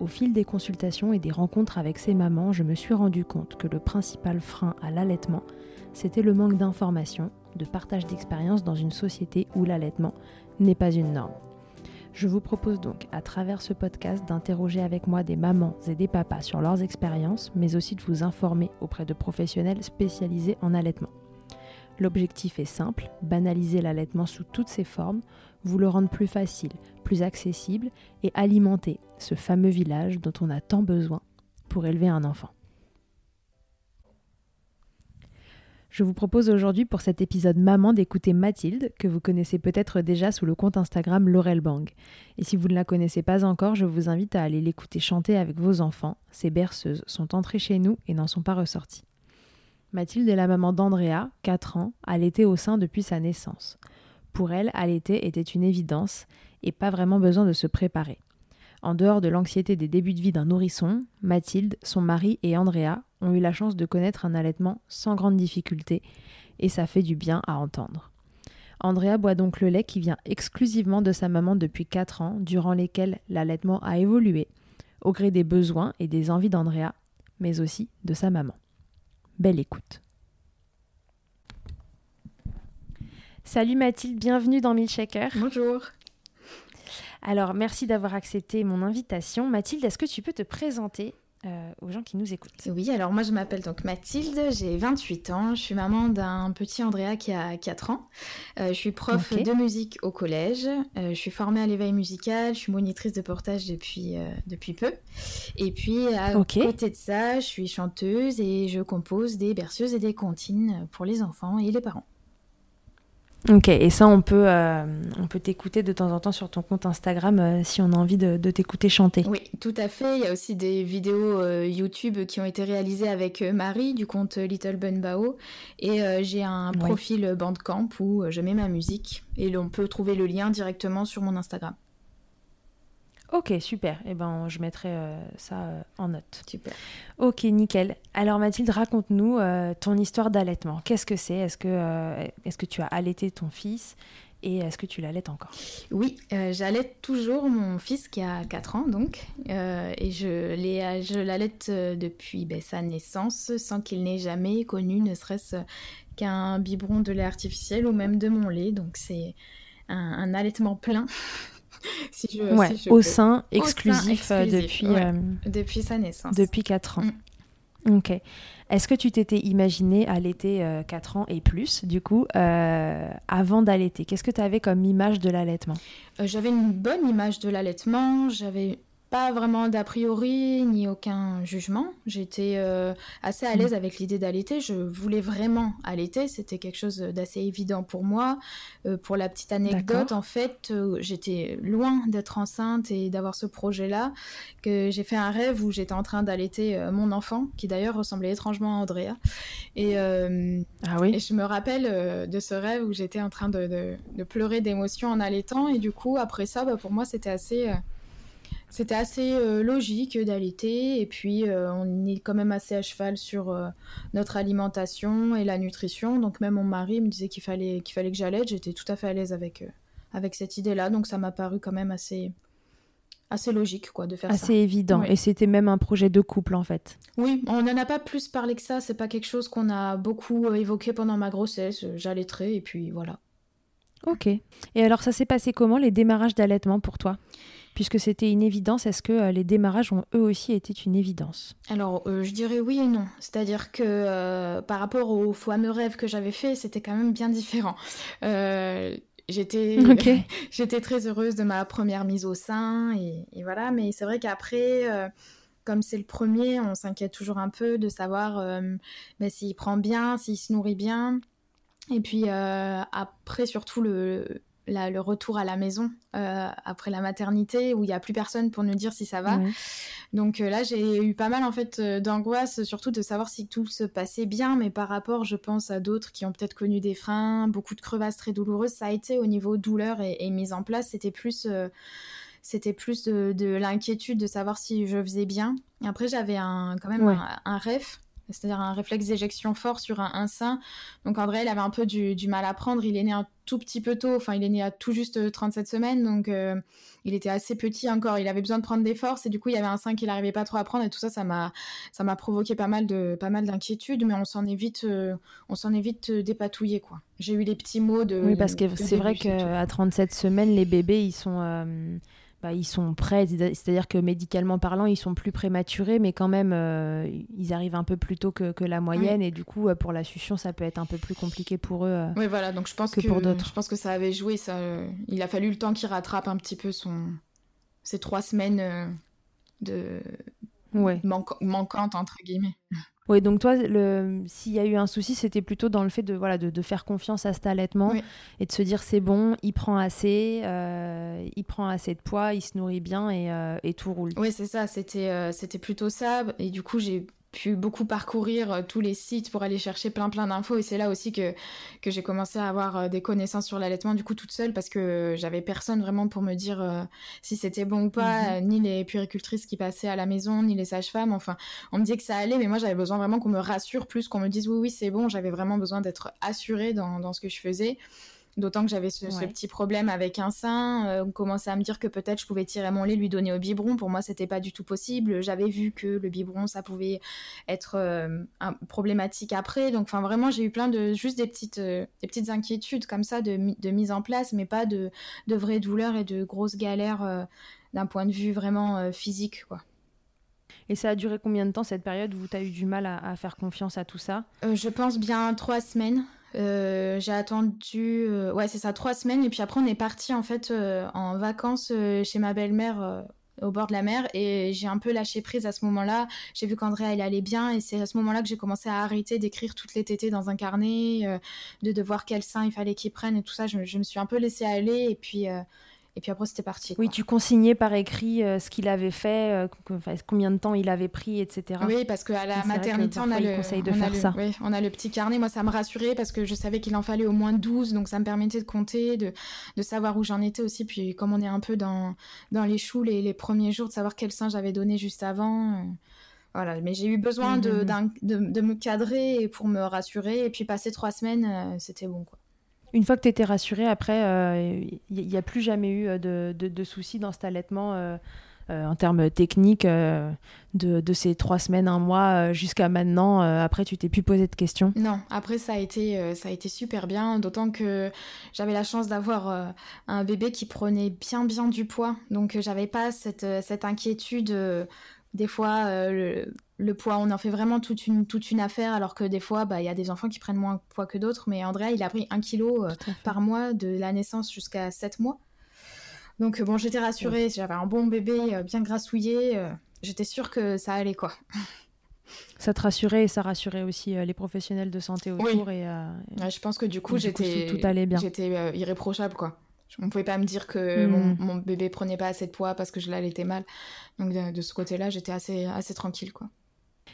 Au fil des consultations et des rencontres avec ces mamans, je me suis rendu compte que le principal frein à l'allaitement, c'était le manque d'information, de partage d'expérience dans une société où l'allaitement n'est pas une norme. Je vous propose donc à travers ce podcast d'interroger avec moi des mamans et des papas sur leurs expériences, mais aussi de vous informer auprès de professionnels spécialisés en allaitement. L'objectif est simple, banaliser l'allaitement sous toutes ses formes, vous le rendre plus facile, plus accessible et alimenter ce fameux village dont on a tant besoin pour élever un enfant. Je vous propose aujourd'hui pour cet épisode Maman d'écouter Mathilde, que vous connaissez peut-être déjà sous le compte Instagram Laurel Bang. Et si vous ne la connaissez pas encore, je vous invite à aller l'écouter chanter avec vos enfants. Ces berceuses sont entrées chez nous et n'en sont pas ressorties. Mathilde est la maman d'Andrea, 4 ans, allaitée au sein depuis sa naissance. Pour elle, allaiter était une évidence et pas vraiment besoin de se préparer. En dehors de l'anxiété des débuts de vie d'un nourrisson, Mathilde, son mari et Andrea ont eu la chance de connaître un allaitement sans grande difficulté et ça fait du bien à entendre. Andrea boit donc le lait qui vient exclusivement de sa maman depuis 4 ans, durant lesquels l'allaitement a évolué, au gré des besoins et des envies d'Andrea, mais aussi de sa maman. Belle écoute. Salut Mathilde, bienvenue dans Milkshaker. Bonjour. Alors, merci d'avoir accepté mon invitation. Mathilde, est-ce que tu peux te présenter euh, aux gens qui nous écoutent? Oui, alors moi je m'appelle donc Mathilde, j'ai 28 ans, je suis maman d'un petit Andrea qui a 4 ans. Euh, je suis prof de musique au collège, Euh, je suis formée à l'éveil musical, je suis monitrice de portage depuis, depuis peu. Et puis à côté de ça, je suis chanteuse et je compose des berceuses et des comptines pour les enfants et les parents. Ok, et ça, on peut, euh, on peut t'écouter de temps en temps sur ton compte Instagram euh, si on a envie de, de t'écouter chanter. Oui, tout à fait. Il y a aussi des vidéos euh, YouTube qui ont été réalisées avec Marie du compte Little Bun Bao. Et j'ai un Ouais. profil Bandcamp où je mets ma musique. Et on peut trouver le lien directement sur mon Instagram. Ok, super. Et ben, je mettrai euh, ça euh, en note. Super. Ok, nickel. Alors Mathilde, raconte-nous euh, ton histoire d'allaitement. Qu'est-ce que c'est? Est-ce que, est-ce que tu as allaité ton fils? Et est-ce que tu l'allaites encore? Oui, j'allaite toujours mon fils qui a 4 ans donc. Et je, l'ai- je l'allaite depuis ben, sa naissance sans qu'il n'ait jamais connu ne serait-ce qu'un biberon de lait artificiel ou même de mon lait. Donc c'est un, un allaitement plein. si je, Ouais, si je au sein sein exclusif, euh, depuis, ouais. euh, Depuis sa naissance. depuis 4 ans. Ok. Est-ce que tu t'étais imaginé allaiter euh, 4 ans et plus, du coup, euh, avant d'allaiter? Qu'est-ce que tu avais comme image de l'allaitement? J'avais une bonne image de l'allaitement, j'avais pas vraiment d'a priori ni aucun jugement. J'étais euh, assez à l'aise avec l'idée d'allaiter. Je voulais vraiment allaiter, c'était quelque chose d'assez évident pour moi. Euh, pour la petite anecdote, en fait, euh, j'étais loin d'être enceinte et d'avoir ce projet-là. Que j'ai fait un rêve où j'étais en train d'allaiter mon enfant, qui d'ailleurs ressemblait étrangement à Andrea. Et Ah et oui je me rappelle de ce rêve où j'étais en train de, de- de pleurer d'émotion en allaitant. Et du coup, après ça, bah, pour moi, c'était assez, C'était assez logique d'allaiter et puis on est quand même assez à cheval sur notre alimentation et la nutrition. Donc même mon mari me disait qu'il fallait qu'il fallait que j'allaite. J'étais tout à fait à l'aise avec avec cette idée-là. Donc ça m'a paru quand même assez assez logique quoi de faire ça. Assez évident. Et c'était même un projet de couple en fait. Oui, on n'en a pas plus parlé que ça. C'est pas quelque chose qu'on a beaucoup euh, évoqué pendant ma grossesse. J'allaiterai et puis voilà. Ok. Et alors ça s'est passé comment les démarrages d'allaitement pour toi? Puisque c'était une évidence, est-ce que euh, les démarrages ont eux aussi été une évidence? Alors, euh, je dirais oui et non. C'est-à-dire que par rapport au fameux rêve que j'avais fait, c'était quand même bien différent. J'étais j'étais très heureuse de ma première mise au sein et, voilà, mais c'est vrai qu'après, euh, comme c'est le premier, on s'inquiète toujours un peu de savoir euh, ben, s'il prend bien, s'il se nourrit bien. Et puis euh, après, surtout le, le retour à la maison euh, après la maternité où il n'y a plus personne pour nous dire si ça va. Donc euh, là, j'ai eu pas mal en fait euh, d'angoisse, surtout de savoir si tout se passait bien, mais par rapport, je pense, à d'autres qui ont peut-être connu des freins, beaucoup de crevasses très douloureuses, ça a été au niveau douleur et, mise en place, c'était plus c'était plus de, l'inquiétude de savoir si je faisais bien. Après, j'avais un, quand même un, un, rêve c'est-à-dire un réflexe d'éjection fort sur un, sein. Donc en vrai, il avait un peu du, mal à prendre. Il est né un tout petit peu tôt, enfin il est né à tout juste 37 semaines, donc euh, il était assez petit encore. Il avait besoin de prendre des forces et du coup il y avait un sein qu'il n'arrivait pas trop à prendre et tout ça, ça m'a ça m'a provoqué pas mal de pas mal d'inquiétudes, mais on s'en est vite euh, on s'en est vite euh, dépatouillé quoi. J'ai eu les petits mots de. Oui parce que c'est vrai qu'à 37 semaines les bébés ils sont bah, ils sont prêts, c'est-à-dire que médicalement parlant, ils sont plus prématurés, mais quand même, euh, ils arrivent un peu plus tôt que, la moyenne, et du coup, euh, pour la succion, ça peut être un peu plus compliqué pour eux. Euh, oui, voilà, donc je pense que, pour d'autres. Je pense que ça avait joué, ça, il a fallu le temps qu'il rattrape un petit peu son... ces trois semaines de ouais. manquantes, entre guillemets. Oui, donc toi, s'il y a eu un souci, c'était plutôt dans le fait de, voilà, de, faire confiance à cet allaitement et de se dire c'est bon, il prend assez, euh, il prend assez de poids, il se nourrit bien et, euh, et tout roule. Oui, c'est ça, c'était euh, c'était plutôt ça. Et du coup, j'ai pu beaucoup parcourir euh, tous les sites pour aller chercher plein plein d'infos et c'est là aussi que, que j'ai commencé à avoir euh, des connaissances sur l'allaitement du coup toute seule parce que j'avais personne vraiment pour me dire euh, si c'était bon ou pas, mhm. ni les puéricultrices qui passaient à la maison, ni les sages-femmes, enfin on me disait que ça allait mais moi j'avais besoin vraiment qu'on me rassure plus, qu'on me dise oui oui c'est bon, j'avais vraiment besoin d'être assurée dans, dans ce que je faisais. D'autant que j'avais ce, petit problème avec un sein. Euh, on commençait à me dire que peut-être je pouvais tirer mon lait, lui donner au biberon. Pour moi, c'était pas du tout possible. J'avais vu que le biberon, ça pouvait être euh, problématique après. Donc, enfin, vraiment, j'ai eu plein de juste des petites, euh, des petites inquiétudes comme ça de, de, mise en place, mais pas de, de vraies douleurs et de grosses galères d'un point de vue vraiment physique, quoi. Et ça a duré combien de temps cette période où tu as eu du mal à, à, faire confiance à tout ça? Je pense bien trois semaines. Euh, j'ai attendu, euh, ouais, c'est ça, trois semaines. Et puis après, on est parti en fait euh, en vacances chez ma belle-mère au bord de la mer. Et j'ai un peu lâché prise à ce moment-là. J'ai vu qu'Andrea, elle allait bien. Et c'est à ce moment-là que j'ai commencé à arrêter d'écrire toutes les tétées dans un carnet, de, de voir quel sein il fallait qu'ils prennent et tout ça. Je, me suis un peu laissée aller. Et puis et puis après, c'était parti. Oui, tu consignais par écrit euh, ce qu'il avait fait, euh, combien de temps il avait pris, etc. Oui, parce qu'à la maternité, on a le conseil de faire ça. Oui, on a le petit carnet. Moi, ça me rassurait parce que je savais qu'il en fallait au moins 12, donc ça me permettait de compter, de, de savoir où j'en étais aussi. Puis comme on est un peu dans, dans les choux les, les premiers jours, de savoir quel sein j'avais donné juste avant. Euh, voilà, mais j'ai eu besoin de, mmh, mmh, mmh. de, de, me cadrer pour me rassurer. Et puis passer trois semaines, c'était bon, quoi une fois que tu étais rassurée, après, il euh, n'y a plus jamais eu euh, de, soucis dans cet allaitement euh, en termes techniques de, ces trois semaines, un mois jusqu'à maintenant. après, tu t'es plus posé de questions? Non, après, ça a été, ça a été super bien, d'autant que j'avais la chance d'avoir un bébé qui prenait bien, bien du poids. Donc, j'avais pas cette inquiétude des fois, euh, le, poids, on en fait vraiment toute une, toute une affaire, alors que des fois, bah, il y a des enfants qui prennent moins de poids que d'autres. Mais Andrea, il a pris un kilo euh, par mois de la naissance jusqu'à 7 mois. Donc, bon, j'étais rassurée. J'avais un bon bébé, euh, bien grassouillé. j'étais sûre que ça allait, quoi. Ça te rassurait et ça rassurait aussi les professionnels de santé autour. Et, je pense que du coup, j'étais tout allait bien. J'étais irréprochable, quoi. On pouvait pas me dire que hmm. mon, bébé prenait pas assez de poids parce que je l'allaitais mal. Donc de, ce côté-là, j'étais assez, assez tranquille, quoi.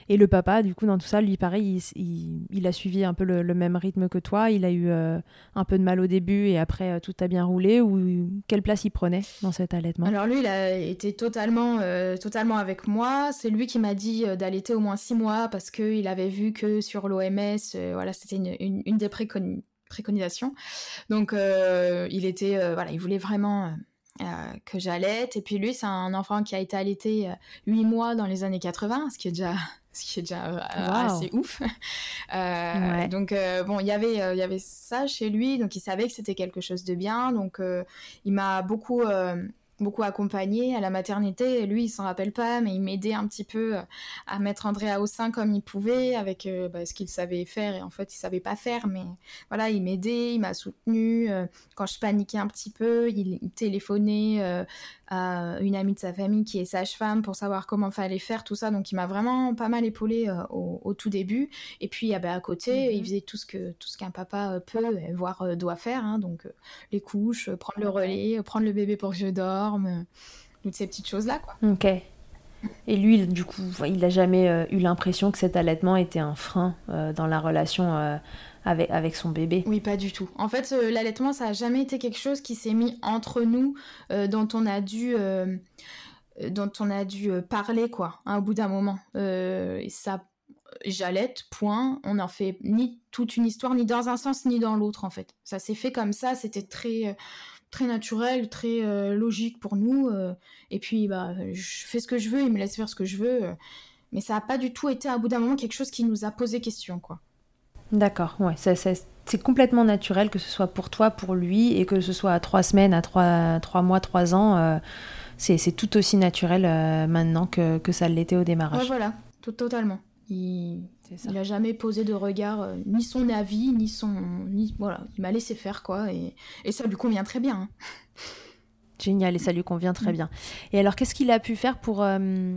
Et le papa, du coup, dans tout ça, lui, pareil, il, a suivi un peu le, même rythme que toi. Il a eu euh, un peu de mal au début et après, euh, tout a bien roulé. Ou quelle place il prenait dans cet allaitement? Alors lui, il a été totalement, euh, totalement avec moi. C'est lui qui m'a dit d'allaiter au moins six mois parce qu'il avait vu que sur l'OMS, voilà, c'était une, une, des préconisations. Donc, il était, voilà, il voulait vraiment euh, que j'allaite. Et puis lui, c'est un enfant qui a été allaité 8 euh, mois dans les années 80, ce qui est déjà, ce qui est déjà euh, assez ouf. Donc bon, il y avait, il y avait ça chez lui, donc il savait que c'était quelque chose de bien. Donc il m'a beaucoup beaucoup accompagné à la maternité. Lui, il s'en rappelle pas, mais il m'aidait un petit peu euh, à mettre Andrea au sein comme il pouvait, avec euh, bah, ce qu'il savait faire. Et en fait, il savait pas faire, mais voilà, il m'aidait, il m'a soutenu. Euh, quand je paniquais un petit peu, il, téléphonait à une amie de sa famille qui est sage-femme pour savoir comment fallait faire tout ça. Donc, il m'a vraiment pas mal épaulé au, tout début. Et puis, bah, à côté, il mhm. faisait tout ce que tout ce qu'un papa peut, voire doit faire. Hein. donc, les couches, prendre le relais, prendre le bébé pour que je dors euh, toutes ces petites choses-là, quoi. Ok. Et lui, du coup, il n'a jamais euh, eu l'impression que cet allaitement était un frein euh, dans la relation avec, avec son bébé? Oui, pas du tout. En fait, l'allaitement, ça n'a jamais été quelque chose qui s'est mis entre nous, dont on a dû dont on a dû parler quoi hein, au bout d'un moment ça j'allaite point on n'en fait ni toute une histoire ni dans un sens ni dans l'autre en fait ça s'est fait comme ça c'était très très naturel, très euh, logique pour nous. Euh, et puis, bah, je fais ce que je veux, il me laisse faire ce que je veux. Euh. mais ça n'a pas du tout été, à bout d'un moment, quelque chose qui nous a posé question, quoi. D'accord, ouais, c'est complètement naturel que ce soit pour toi, pour lui, et que ce soit à trois semaines, à trois, trois mois, trois ans. c'est tout aussi naturel maintenant que, que ça l'était au démarrage. Ouais, voilà, tout, totalement. Il n'a jamais posé de regard, euh, ni son avis, ni son. Ni, voilà, il m'a laissé faire, quoi. Et, et, ça lui convient très bien. Hein. Génial, et ça lui convient très mm. bien. Et alors, qu'est-ce qu'il a pu faire pour, euh,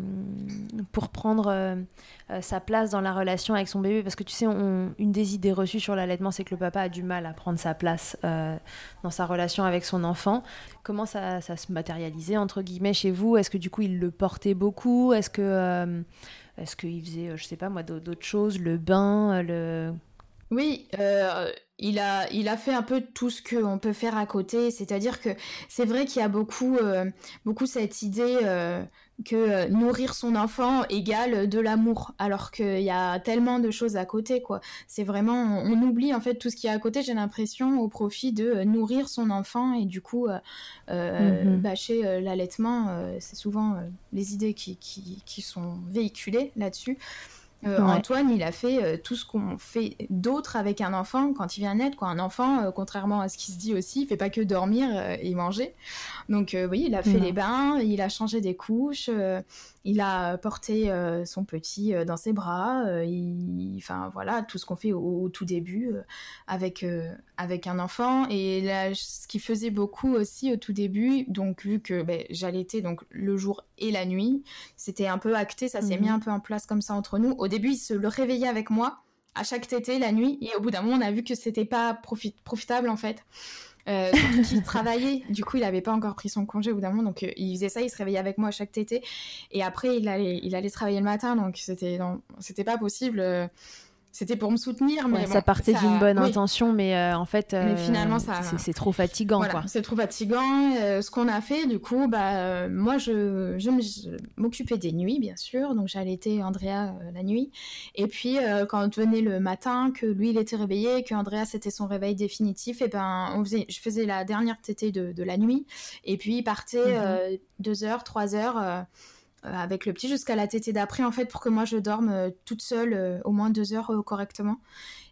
pour prendre euh, sa place dans la relation avec son bébé? Parce que tu sais, une des idées reçues sur l'allaitement, c'est que le papa a du mal à prendre sa place dans sa relation avec son enfant. Comment ça, ça se matérialisait, entre guillemets, chez vous? Est-ce que du coup, il le portait beaucoup? Est-ce que est-ce qu'il faisait, euh, je sais pas moi, d'autres choses, le bain, euh, le... Oui, euh, il, a, il a fait un peu tout ce qu'on peut faire à côté. C'est-à-dire que c'est vrai qu'il y a beaucoup, beaucoup cette idée que euh, nourrir son enfant égale de l'amour, alors qu'il y a tellement de choses à côté, quoi. C'est vraiment, on, oublie en fait tout ce qui est à côté, j'ai l'impression, au profit de euh, nourrir son enfant, et du coup, euh, mhm. bâcher l'allaitement, c'est souvent les idées qui, qui, sont véhiculées là-dessus. Euh, Antoine, il a fait euh, tout ce qu'on fait d'autre avec un enfant quand il vient naître. Quoi. Un enfant, euh, contrairement à ce qui se dit aussi, il fait pas que dormir et manger. Donc oui, il a fait les bains, il a changé des couches, il a porté son petit dans ses bras. Enfin voilà, tout ce qu'on fait au, tout début avec avec un enfant. Et là, ce qui faisait beaucoup aussi au tout début, donc vu que ben, j'allaitais donc le jour et la nuit, c'était un peu acté, ça s'est mis mhm. un peu en place comme ça entre nous. Au début, il se le réveillait avec moi à chaque tété la nuit, et au bout d'un moment, on a vu que c'était pas profitable en fait. Euh, il travaillait, du coup il avait pas encore pris son congé au bout d'un moment, donc euh, il faisait ça, il se réveillait avec moi chaque tété, et après il allait, il allait travailler le matin, donc c'était, c'était pas possible. C'était pour me soutenir. Mais ça partait d'une bonne intention, mais euh, en fait, euh, finalement, ça... c'est trop fatigant. Voilà, c'est trop fatigant. Euh, ce qu'on a fait, du coup, bah, moi, je, je m'occupais des nuits, bien sûr. Donc, j'allaitais Andrea la nuit. Et puis, quand venait le matin, que lui, il était réveillé, que Andrea, c'était son réveil définitif, et ben, on faisait, je faisais la dernière tétée de, de la nuit. Et puis, il partait mhm. deux heures, trois heures avec le petit jusqu'à la tétée d'après en fait pour que moi je dorme euh, toute seule euh, au moins deux heures correctement.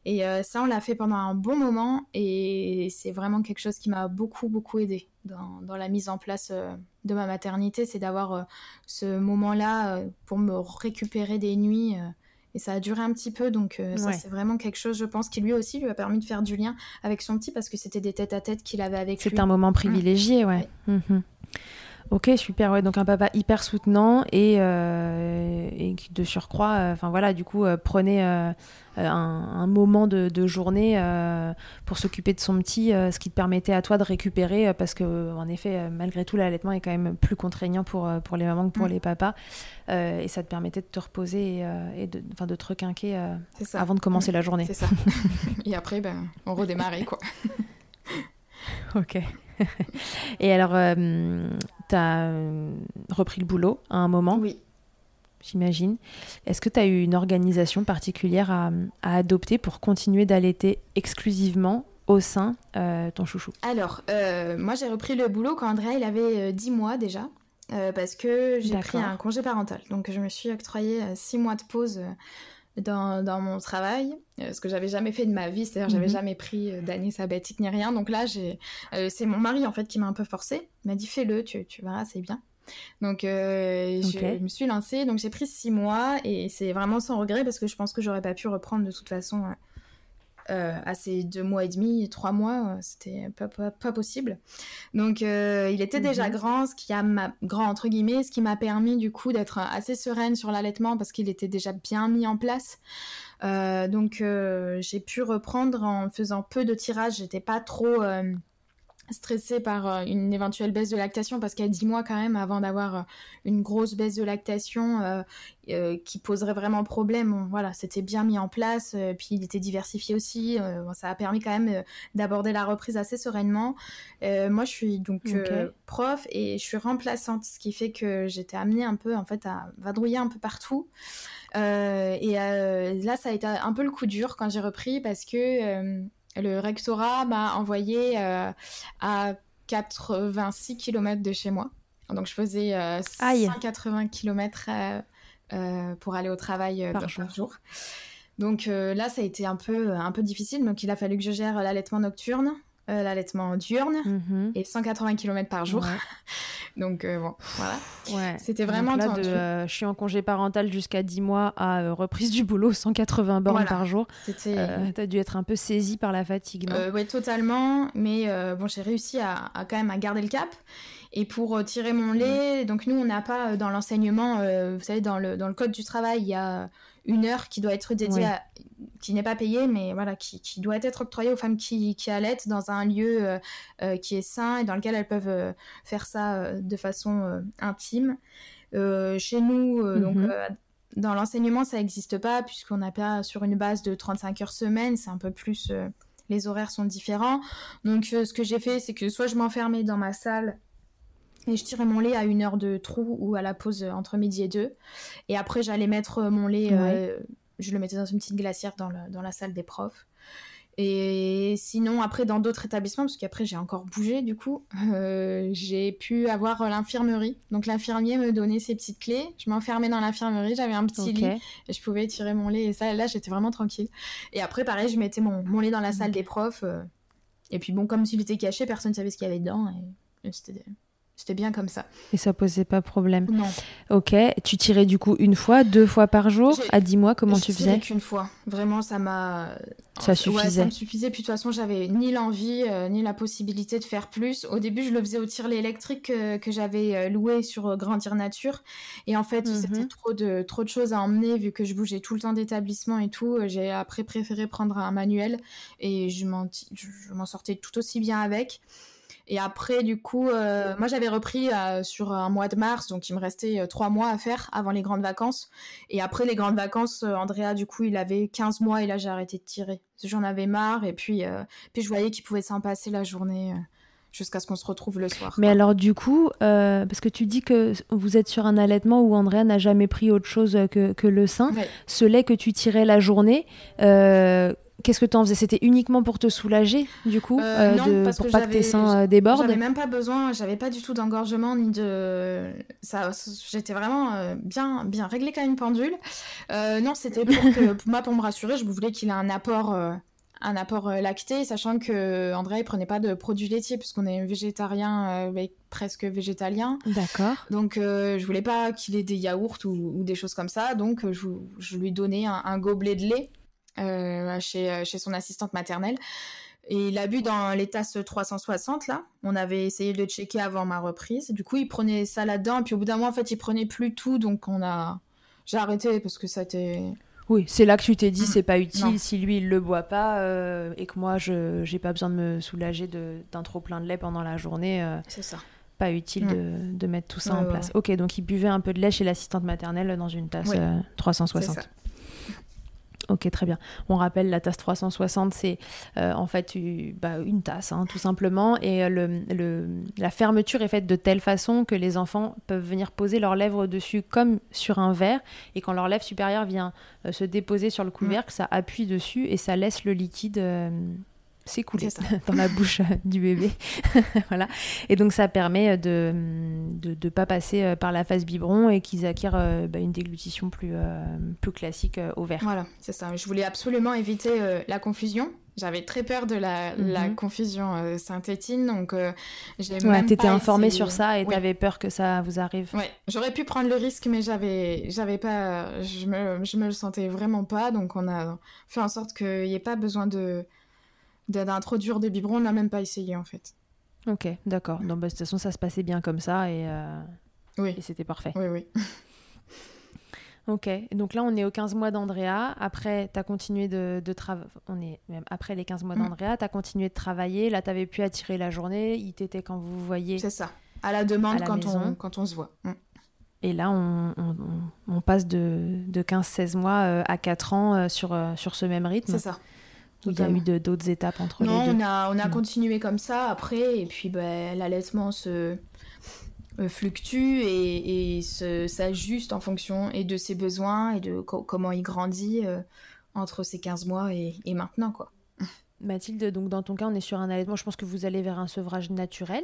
Et ça on l'a fait pendant un bon moment et c'est vraiment quelque chose qui m'a beaucoup beaucoup aidé dans, dans, la mise en place de ma maternité. C'est d'avoir ce moment là pour me récupérer des nuits et ça a duré un petit peu. Donc ça c'est vraiment quelque chose je pense qui lui aussi lui a permis de faire du lien avec son petit parce que c'était des têtes à tête qu'il avait avec lui. c'est un moment privilégié ouais, ouais. Mhm. Ok, super. Ouais, donc un papa hyper soutenant et, euh, et de surcroît, euh, enfin voilà, du coup, euh, prenait euh, un, un moment de, de journée euh, pour s'occuper de son petit, ce qui te permettait à toi de récupérer, parce que en effet, malgré tout, l'allaitement est quand même plus contraignant pour, pour les mamans que pour Mm. les papas, et ça te permettait de te reposer et, et de, te requinquer avant de commencer la journée. C'est ça. et après, ben, on redémarrait, quoi. Ok. et alors, euh, tu as repris le boulot à un moment? Oui. j'imagine. Est-ce que tu as eu une organisation particulière à, à adopter pour continuer d'allaiter exclusivement au sein euh, ton chouchou? Alors, euh, moi, j'ai repris le boulot quand Andrea, il avait euh, 10 mois déjà. euh, parce que j'ai pris un congé parental. Donc, je me suis octroyé 6 mois de pause euh, dans, dans mon travail, euh, ce que j'avais jamais fait de ma vie. C'est-à-dire, j'avais Mhm. jamais pris euh, d'année sabbatique ni rien. Donc là, j'ai, euh, c'est mon mari en fait qui m'a un peu forcé. Il m'a dit fais-le, tu, tu verras, c'est bien. Donc, euh, je, me suis lancée. Donc, j'ai pris 6 mois et c'est vraiment sans regret parce que je pense que j'aurais pas pu reprendre de toute façon. Euh, à ces deux mois et demi, trois mois, euh, c'était pas, pas, pas possible. Donc euh, il était déjà Mhm. grand, ce qui a ma... grand entre guillemets, ce qui m'a permis du coup d'être assez sereine sur l'allaitement parce qu'il était déjà bien mis en place. Donc j'ai pu reprendre en faisant peu de tirages. J'étais pas trop stressée par euh, une éventuelle baisse de lactation parce qu'à 10 mois quand même avant d'avoir euh, une grosse baisse de lactation euh, euh, qui poserait vraiment problème. Voilà, c'était bien mis en place, euh, puis il était diversifié aussi. ça a permis quand même d'aborder la reprise assez sereinement. Moi, je suis donc prof et je suis remplaçante, ce qui fait que j'étais amenée un peu en fait à vadrouiller un peu partout. Et là, ça a été un peu le coup dur quand j'ai repris parce que le rectorat m'a envoyé euh, à 86 km de chez moi. Donc je faisais euh, Aïe. 180 km euh, pour aller au travail euh, Par par, jour. par jour. Donc euh, là, ça a été un peu, un peu difficile. Donc il a fallu que je gère l'allaitement nocturne, euh, l'allaitement diurne Mhm. et 180 km par jour. Ouais. Donc euh, bon, voilà. Ouais. C'était vraiment là, de euh, je suis en congé parental jusqu'à 10 mois à reprise du boulot, 180 bornes Voilà. par jour. C'était. Euh, T'as dû être un peu saisie par la fatigue, ouais, totalement. Mais bon, j'ai réussi à, à quand même à garder le cap. Et pour euh, tirer mon lait, donc nous, on n'a pas euh, dans l'enseignement, euh, vous savez, dans le, dans le code du travail, il y a une heure qui doit être dédiée à, qui n'est pas payée, mais voilà, qui, qui doit être octroyée aux femmes qui, qui allaitent dans un lieu euh, qui est sain et dans lequel elles peuvent faire ça de façon intime. Chez nous, euh, donc, dans l'enseignement, ça n'existe pas puisqu'on n'a pas sur une base de 35 heures semaine, c'est un peu plus. euh, les horaires sont différents. Donc, euh, ce que j'ai fait, c'est que soit je m'enfermais dans ma salle et je tirais mon lait à une heure de trou ou à la pause euh, entre midi et deux. Et après, j'allais mettre euh, mon lait, euh, je le mettais dans une petite glacière dans, le- dans la salle des profs. Et sinon, après, dans d'autres établissements, parce qu'après, j'ai encore bougé, du coup, euh, j'ai pu avoir l'infirmerie. Donc, l'infirmier me donnait ses petites clés. Je m'enfermais dans l'infirmerie, j'avais un petit Ok. lit et je pouvais tirer mon lait. Et ça, là, j'étais vraiment tranquille. Et après, pareil, je mettais mon, mon lait dans la salle des profs. euh, et puis, bon, comme s'il était caché, personne ne savait ce qu'il y avait dedans. Et, et c'était, c'était bien comme ça. Et ça posait pas problème. Non. Ok. Tu tirais du coup une fois, deux fois par jour à 10 mois Comment Je tu faisais qu'une fois. Vraiment, ça m'a. Ça Ouais, suffisait. ça me suffisait. Puis de toute façon, j'avais ni l'envie euh, ni la possibilité de faire plus. Au début, je le faisais au tire électrique euh, que j'avais euh, loué sur euh, Grandir Nature. Et en fait, Mhm. c'était trop de, trop de choses à emmener vu que je bougeais tout le temps d'établissement et tout. Euh, J'ai après préféré prendre un manuel et je m'en sortais tout aussi bien avec. Et après, du coup, euh, moi j'avais repris euh, sur un mois de mars, donc il me restait euh, trois mois à faire avant les grandes vacances. Et après les grandes vacances, Andrea, du coup, il avait 15 mois et là j'ai arrêté de tirer. J'en avais marre et puis, euh, puis je voyais qu'il pouvait s'en passer la journée jusqu'à ce qu'on se retrouve le soir. Mais quoi. alors du coup, parce que tu dis que vous êtes sur un allaitement où Andrea n'a jamais pris autre chose que, que le sein, Ouais. ce lait que tu tirais la journée, qu'est-ce que tu en faisais? C'était uniquement pour te soulager, du coup, Euh, euh, non, de- parce pour que pas que tes seins euh, débordent? J'avais même pas besoin, j'avais pas du tout d'engorgement ni de. Ça, j'étais vraiment euh, bien, bien réglée comme une pendule. Euh, non, c'était pour que, pour moi, pour me rassurer, je voulais qu'il ait un apport, un apport lacté, sachant que André il prenait pas de produits laitiers puisqu'on est végétarien, mais presque végétalien. D'accord. Donc, je voulais pas qu'il ait des yaourts ou, ou des choses comme ça. Donc, je, je lui donnais un, un gobelet de lait euh, chez, chez son assistante maternelle. Et il a bu dans les tasses 360 là. On avait essayé de checker avant ma reprise. Du coup, il prenait ça là-dedans. Puis au bout d'un mois, en fait, il prenait plus tout. Donc on a. J'ai arrêté parce que ça était. Oui, c'est là que tu t'es dit c'est pas utile si lui il le boit pas euh, et que moi je j'ai pas besoin de me soulager d'un trop plein de lait pendant la journée. Euh, c'est ça. Pas utile de, de, mettre tout ça en place. Ok, donc il buvait un peu de lait chez l'assistante maternelle dans une tasse 360. Euh, Ok, très bien. On rappelle la tasse 360, c'est euh, en fait bah, une tasse, hein, tout simplement. Et euh, la fermeture est faite de telle façon que les enfants peuvent venir poser leurs lèvres dessus comme sur un verre. Et quand leur lèvre supérieure vient euh, se déposer sur le couvercle, ça appuie dessus et ça laisse le liquide s'écouler dans la bouche du bébé. voilà. Et donc ça permet de ne de, pas passer euh, par la phase biberon et qu'ils acquièrent euh, bah, une déglutition plus, euh, plus classique au verre. Voilà, c'est ça. Je voulais absolument éviter la confusion. J'avais très peur de la, la mhm. confusion synthétine, donc j'ai ouais, t'étais informée sur ça et tu t'avais peur que ça vous arrive. Ouais, j'aurais pu prendre le risque, mais j'avais, j'avais pas, je me, je me le sentais vraiment pas, donc on a fait en sorte qu'il n'y ait pas besoin de d'introduire des biberons, on n'a même pas essayé en fait. Ok, d'accord. Donc bah, de toute façon, ça se passait bien comme ça et, euh, oui. et c'était parfait. Oui, oui. ok, donc là on est aux 15 mois d'Andrea. Après, tu as continué de, de travailler. On est même après les 15 mois mm. d'Andrea, tu as continué de travailler. Là, tu avais pu attirer la journée. Il t'était quand vous voyez. C'est ça. À la demande quand, on, quand on se voit. Mm. Et là, on, on, passe de, de 15-16 mois euh, à 4 ans euh, sur, sur ce même rythme. C'est ça. Il y a eu d'autres étapes entre les deux Non, on a, on a continué comme ça après, et puis ben, l'allaitement se euh, fluctue et, s'ajuste en fonction et de ses besoins et de comment il grandit euh, entre ses 15 mois et, et maintenant. quoi. Mathilde, donc dans ton cas, on est sur un allaitement, je pense que vous allez vers un sevrage naturel.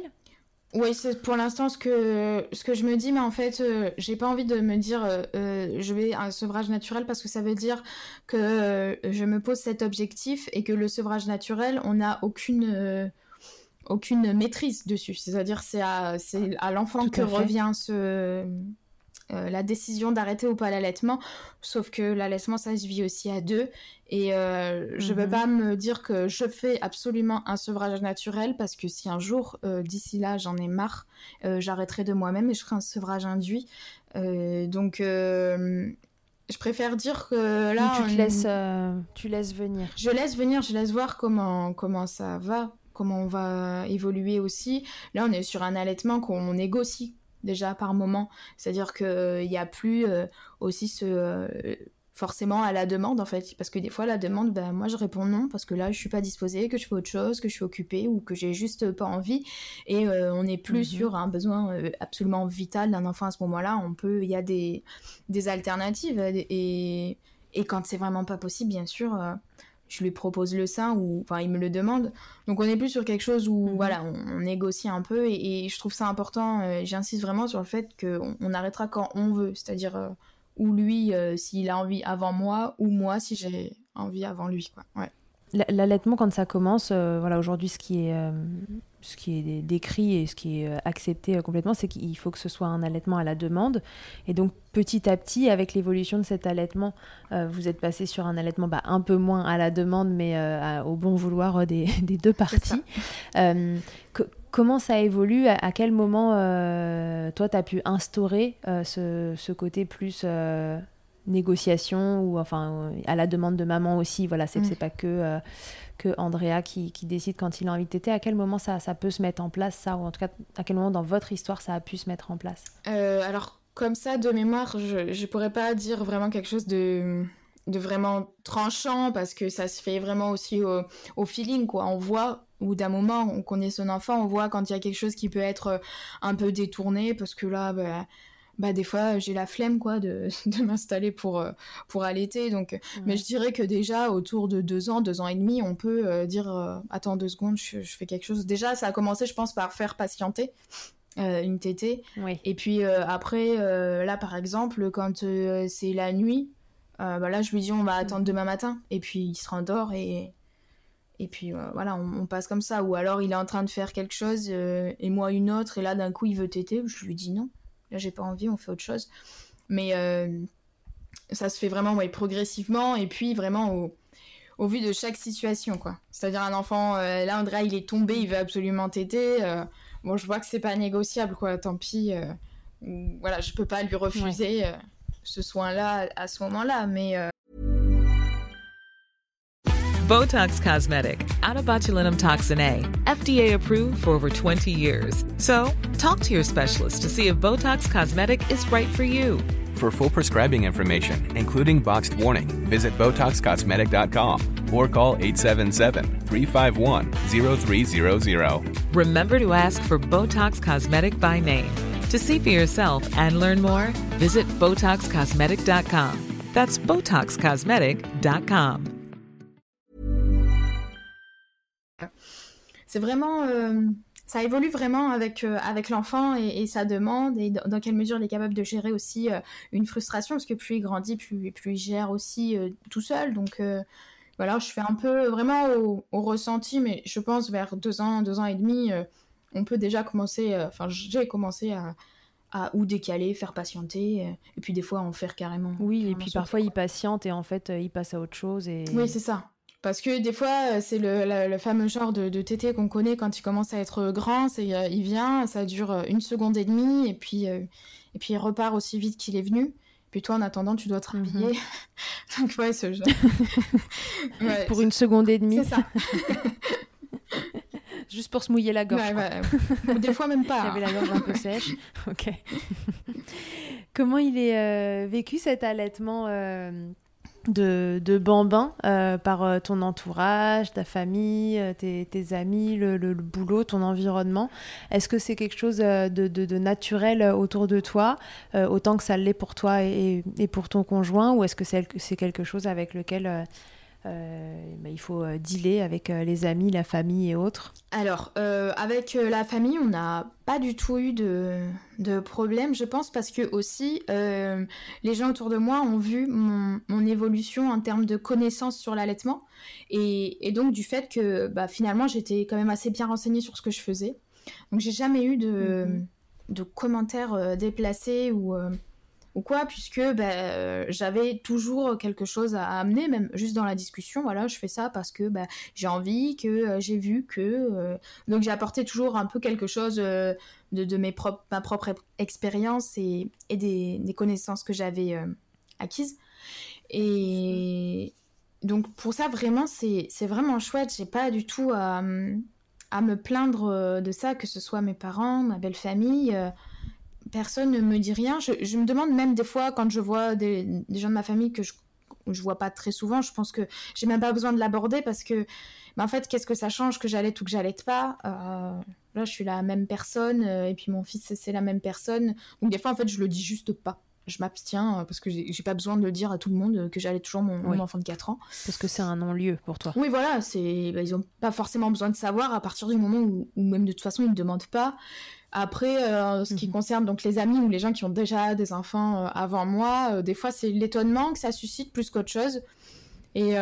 Oui, c'est pour l'instant ce que, ce que je me dis, mais en fait, euh, j'ai pas envie de me dire euh, euh, je vais un sevrage naturel parce que ça veut dire que je me pose cet objectif et que le sevrage naturel, on n'a aucune, aucune maîtrise dessus. C'est-à-dire, c'est à, à l'enfant que revient ce la décision d'arrêter ou pas l'allaitement. Sauf que l'allaitement, ça se vit aussi à deux. Et euh, je ne veux mhm. pas me dire que je fais absolument un sevrage naturel parce que si un jour, euh, d'ici là, j'en ai marre, j'arrêterai de moi-même et je ferai un sevrage induit. donc, je préfère dire que là. Tu, te laisses, tu laisses venir. Je laisse venir, je laisse voir comment, comment ça va comment on va évoluer aussi. Là, on est sur un allaitement qu'on négocie déjà par moment. C'est-à-dire qu'il n'y euh, a plus euh, aussi ce euh, forcément à la demande en fait. Parce que des fois la demande ben moi je réponds non parce que là je suis pas disposée que je fais autre chose que je suis occupée ou que j'ai juste pas envie. Et on n'est plus mhm. sur un besoin absolument vital d'un enfant à ce moment-là. On peut il y a des, des alternatives. Et, et quand c'est vraiment pas possible bien sûr je lui propose le sein ou enfin il me le demande. Donc on est plus sur quelque chose où mhm. voilà on, négocie un peu. Et, je trouve ça important euh, j'insiste vraiment sur le fait qu'on on arrêtera quand on veut. C'est-à-dire euh, ou lui euh, s'il a envie avant moi ou moi si j'ai envie avant lui quoi ouais L'allaitement, quand ça commence, voilà, aujourd'hui, ce qui est ce qui est décrit et ce qui est euh, accepté euh, complètement, c'est qu'il faut que ce soit un allaitement à la demande. Et donc petit à petit, avec l'évolution de cet allaitement, euh, vous êtes passé sur un allaitement bah, un peu moins à la demande, mais au bon vouloir des, deux parties. Comment ça évolue à, quel moment, toi, tu as pu instaurer ce, ce, côté plus négociation ou enfin à la demande de maman aussi voilà c'est mm. pas que que Andrea qui, décide quand il a envie de téter. À quel moment ça, ça peut se mettre en place, ça Ou en tout cas, à quel moment dans votre histoire ça a pu se mettre en place? Euh, Alors, comme ça, de mémoire, je ne pourrais pas dire vraiment quelque chose de, de vraiment tranchant parce que ça se fait vraiment aussi au, feeling, quoi. On voit ou d'un moment, on connaît son enfant, on voit quand il y a quelque chose qui peut être un peu détourné parce que là, bah, bah des fois j'ai la flemme quoi de, de m'installer pour euh, pour allaiter. Donc mais je dirais que déjà autour de deux ans deux ans et demi on peut euh, dire euh, attends deux secondes je, fais quelque chose. Déjà ça a commencé je pense par faire patienter une tétée. Et puis après là par exemple quand c'est la nuit bah là je lui dis on va attendre demain matin et puis il se rendort et et puis voilà, on, on, passe comme ça. Ou alors il est en train de faire quelque chose et moi une autre, et là d'un coup il veut téter, je lui dis non. Là, j'ai pas envie, on fait autre chose. Mais euh, ça se fait vraiment ouais, progressivement et puis vraiment au, au vu de chaque situation, quoi. C'est-à-dire un enfant, là, Andrea, il est tombé, il veut absolument t'aider. bon, je vois que c'est pas négociable, quoi. Tant pis. voilà, je peux pas lui refuser ce soin-là à ce moment-là, mais. Euh Botox Cosmetic, out of botulinum toxin A, FDA approved for over 20 years. So, talk to your specialist to see if Botox Cosmetic is right for you. For full prescribing information, including boxed warning, visit BotoxCosmetic.com or call 877-351-0300. Remember to ask for Botox Cosmetic by name. To see for yourself and learn more, visit BotoxCosmetic.com. That's BotoxCosmetic.com. C'est vraiment... Euh, ça évolue vraiment avec, euh, avec l'enfant et, sa demande et dans, quelle mesure il est capable de gérer aussi euh, une frustration parce que plus il grandit, plus, il gère aussi tout seul. Donc voilà, je fais un peu vraiment au, ressenti, mais je pense vers deux ans, deux ans et demi on peut déjà commencer, euh, enfin j'ai commencé à, à, ou décaler, faire patienter, euh, et puis des fois en faire carrément. Oui, et puis parfois il patiente et en fait euh, il passe à autre chose. Et... Oui, c'est ça. Parce que des fois, c'est le, fameux genre de, de tété qu'on connaît quand il commence à être grand. C'est il vient, ça dure une seconde et demie, et puis, et puis il repart aussi vite qu'il est venu. Puis toi, en attendant, tu dois te mhm. rhabiller. Donc ouais, ce genre. Pour une seconde et demie. C'est ça. Juste pour se mouiller la gorge. Des fois même pas. J'avais la gorge un peu sèche. ok. Comment il est euh, vécu cet allaitement euh, de, de, bambin euh, par ton entourage, ta famille, tes, amis, le, boulot, ton environnement? Est-ce que c'est quelque chose de, de, naturel autour de toi, autant que ça l'est pour toi et, et, pour ton conjoint, ou est-ce que c'est quelque chose avec lequel bah, il faut euh, dealer avec euh, les amis, la famille et autres Alors, avec la famille, on n'a pas du tout eu de, de, problème, je pense, parce que aussi, les gens autour de moi ont vu mon, évolution en termes de connaissances sur l'allaitement, et, donc du fait que bah, finalement, j'étais quand même assez bien renseignée sur ce que je faisais. Donc, j'ai jamais eu de, mm-hmm. de commentaires déplacés ou ou quoi, puisque ben, j'avais toujours quelque chose à amener, même juste dans la discussion. Voilà, je fais ça parce que ben, j'ai envie, que euh, j'ai vu, que. Euh, donc j'ai apporté toujours un peu quelque chose de, de mes propres, ma propre expérience et, et des, des, connaissances que j'avais acquises. Et donc pour ça, vraiment, c'est vraiment chouette. J'ai pas du tout à, à, me plaindre de ça, que ce soit mes parents, ma belle famille personne ne me dit rien. Je, me demande même des fois quand je vois des, gens de ma famille que je je vois pas très souvent, je pense que j'ai même pas besoin de l'aborder parce que, bah, en fait, qu'est-ce que ça change que j'allais ou que j'allais pas? Euh, Là, je suis la même personne euh, et puis mon fils, c'est la même personne. Donc, des fois, en fait, je le dis juste pas. Je m'abstiens euh, parce que j'ai pas besoin de le dire à tout le monde que j'allais toujours mon, enfant de 4 ans. Parce que c'est un non-lieu pour toi. Oui, voilà, c'est bah, ils ont pas forcément besoin de savoir à partir du moment où, où même de toute façon ils ne demandent pas. Après, euh, ce qui mhm. concerne donc les amis ou les gens qui ont déjà des enfants euh, avant moi, euh, des fois c'est l'étonnement que ça suscite plus qu'autre chose. Et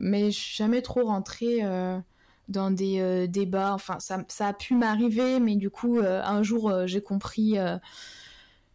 mais je suis jamais trop rentrée dans des débats. Enfin, ça, ça a pu m'arriver, mais du coup, un jour j'ai compris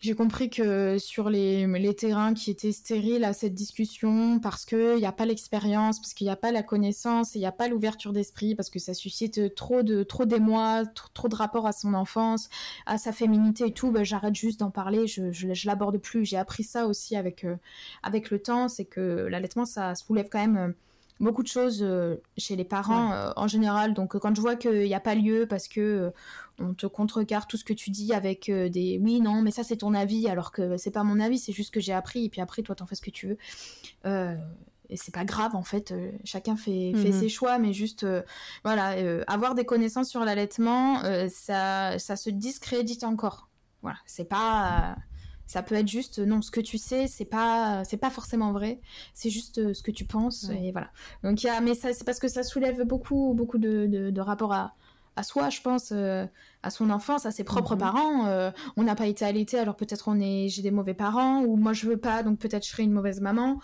j'ai compris que sur les, les, terrains qui étaient stériles à cette discussion, parce qu'il n'y a pas l'expérience, parce qu'il n'y a pas la connaissance, il n'y a pas l'ouverture d'esprit, parce que ça suscite trop de trop d'émoi, trop, de rapport à son enfance, à sa féminité et tout, ben, j'arrête juste d'en parler, je, je, je l'aborde plus. J'ai appris ça aussi avec, euh, avec le temps, c'est que l'allaitement, ça soulève quand même... Euh, beaucoup de choses euh, chez les parents euh, en général. Donc quand je vois qu'il n'y a pas lieu parce que euh, on te contrecarre tout ce que tu dis avec des oui non mais ça c'est ton avis alors que c'est pas mon avis c'est juste que j'ai appris et puis après toi t'en fais ce que tu veux et c'est pas grave en fait chacun fait, fait mhm. ses choix mais juste voilà avoir des connaissances sur l'allaitement ça ça se discrédite encore voilà c'est pas ça peut être juste non, ce que tu sais, c'est pas c'est pas forcément vrai, c'est juste euh, ce que tu penses et voilà. Donc il y a mais ça c'est parce que ça soulève beaucoup beaucoup de, de, rapports à, à soi, je pense, euh, à son enfance, à ses propres mhm. parents. Euh, on n'a pas été allaité, alors peut-être on est, j'ai des mauvais parents, ou moi je veux pas, donc peut-être je serai une mauvaise maman.